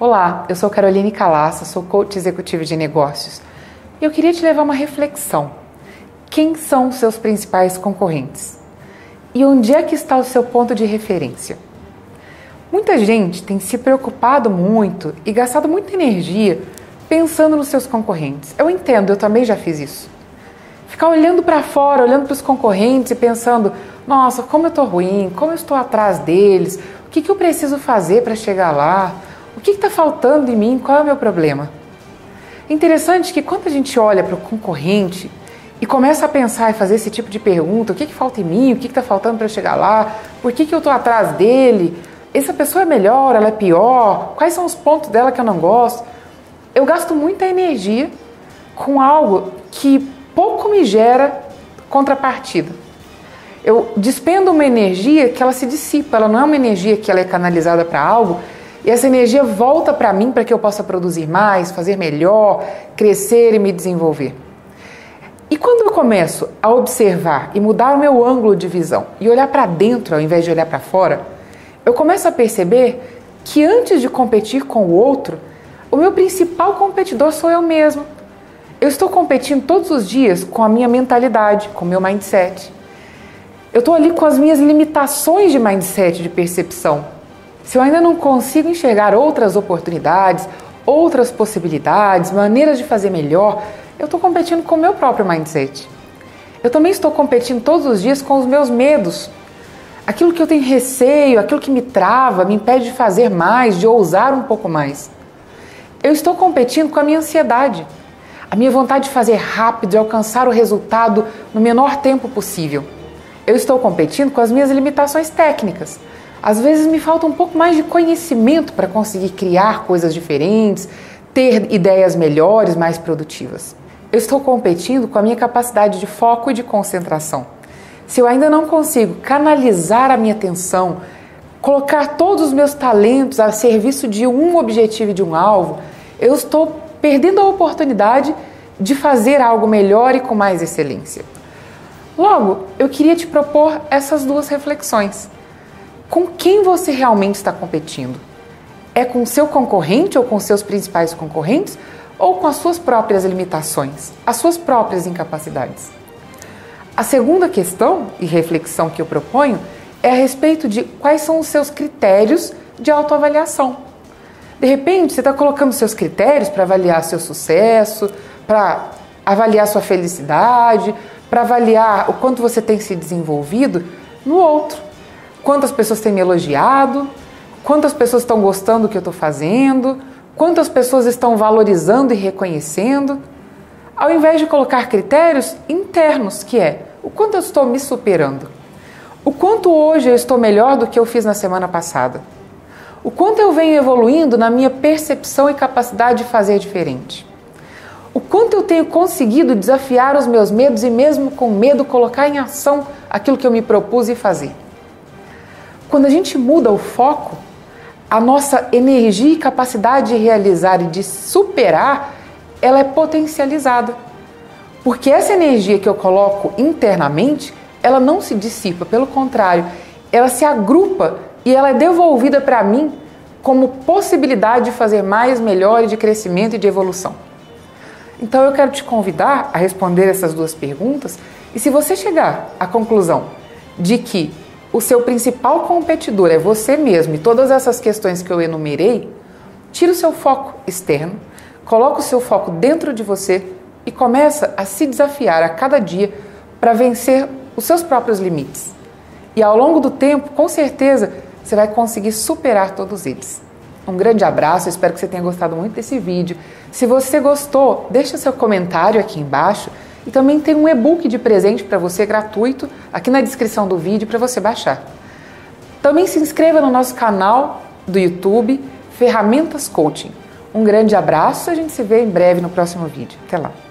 Olá, eu sou Caroline Calassa, sou coach executivo de negócios e eu queria te levar uma reflexão. Quem são os seus principais concorrentes? E onde é que está o seu ponto de referência? Muita gente tem se preocupado muito e gastado muita energia pensando nos seus concorrentes. Eu entendo, eu também já fiz isso. Ficar olhando para fora, olhando para os concorrentes e pensando: nossa, como eu estou ruim, como eu estou atrás deles, o que, que eu preciso fazer para chegar lá, o que está faltando em mim, qual é o meu problema. Interessante que quando a gente olha para o concorrente e começa a pensar e fazer esse tipo de pergunta: o que, que falta em mim, o que está faltando para chegar lá, por que, que eu estou atrás dele, essa pessoa é melhor, ela é pior, quais são os pontos dela que eu não gosto? Eu gasto muita energia com algo que pouco me gera contrapartida. Eu despendo uma energia que ela se dissipa, ela não é uma energia que ela é canalizada para algo e essa energia volta para mim para que eu possa produzir mais, fazer melhor, crescer e me desenvolver. E quando eu começo a observar e mudar o meu ângulo de visão e olhar para dentro ao invés de olhar para fora, eu começo a perceber que antes de competir com o outro, o meu principal competidor sou eu mesmo. Eu estou competindo todos os dias com a minha mentalidade, com o meu mindset. Eu estou ali com as minhas limitações de mindset, de percepção. Se eu ainda não consigo enxergar outras oportunidades, outras possibilidades, maneiras de fazer melhor, eu estou competindo com o meu próprio mindset. Eu também estou competindo todos os dias com os meus medos. Aquilo que eu tenho receio, aquilo que me trava, me impede de fazer mais, de ousar um pouco mais. Eu estou competindo com a minha ansiedade, a minha vontade de fazer rápido, de alcançar o resultado no menor tempo possível. Eu estou competindo com as minhas limitações técnicas. Às vezes me falta um pouco mais de conhecimento para conseguir criar coisas diferentes, ter ideias melhores, mais produtivas. Eu estou competindo com a minha capacidade de foco e de concentração. Se eu ainda não consigo canalizar a minha atenção, colocar todos os meus talentos a serviço de um objetivo e de um alvo, eu estou perdendo a oportunidade de fazer algo melhor e com mais excelência. Logo, eu queria te propor essas duas reflexões. Com quem você realmente está competindo? É com seu concorrente ou com seus principais concorrentes? Ou com as suas próprias limitações, as suas próprias incapacidades? A segunda questão e reflexão que eu proponho é a respeito de quais são os seus critérios de autoavaliação. De repente, você está colocando seus critérios para avaliar seu sucesso, para avaliar sua felicidade, para avaliar o quanto você tem se desenvolvido no outro. Quantas pessoas têm me elogiado, quantas pessoas estão gostando do que eu estou fazendo, quantas pessoas estão valorizando e reconhecendo, ao invés de colocar critérios internos, que é o quanto eu estou me superando. O quanto hoje eu estou melhor do que eu fiz na semana passada? O quanto eu venho evoluindo na minha percepção e capacidade de fazer diferente? O quanto eu tenho conseguido desafiar os meus medos e, mesmo com medo, colocar em ação aquilo que eu me propus e fazer? Quando a gente muda o foco, a nossa energia e capacidade de realizar e de superar, ela é potencializada. Porque essa energia que eu coloco internamente, ela não se dissipa, pelo contrário, ela se agrupa e ela é devolvida para mim como possibilidade de fazer mais, melhor, de crescimento e de evolução. Então eu quero te convidar a responder essas duas perguntas e se você chegar à conclusão de que o seu principal competidor é você mesmo e todas essas questões que eu enumerei, tira o seu foco externo, coloca o seu foco dentro de você e começa a se desafiar a cada dia para vencer os seus próprios limites. E ao longo do tempo, com certeza, você vai conseguir superar todos eles. Um grande abraço, espero que você tenha gostado muito desse vídeo. Se você gostou, deixa seu comentário aqui embaixo e também tem um e-book de presente para você gratuito aqui na descrição do vídeo para você baixar. Também se inscreva no nosso canal do YouTube Ferramentas Coaching. Um grande abraço, a gente se vê em breve no próximo vídeo. Até lá.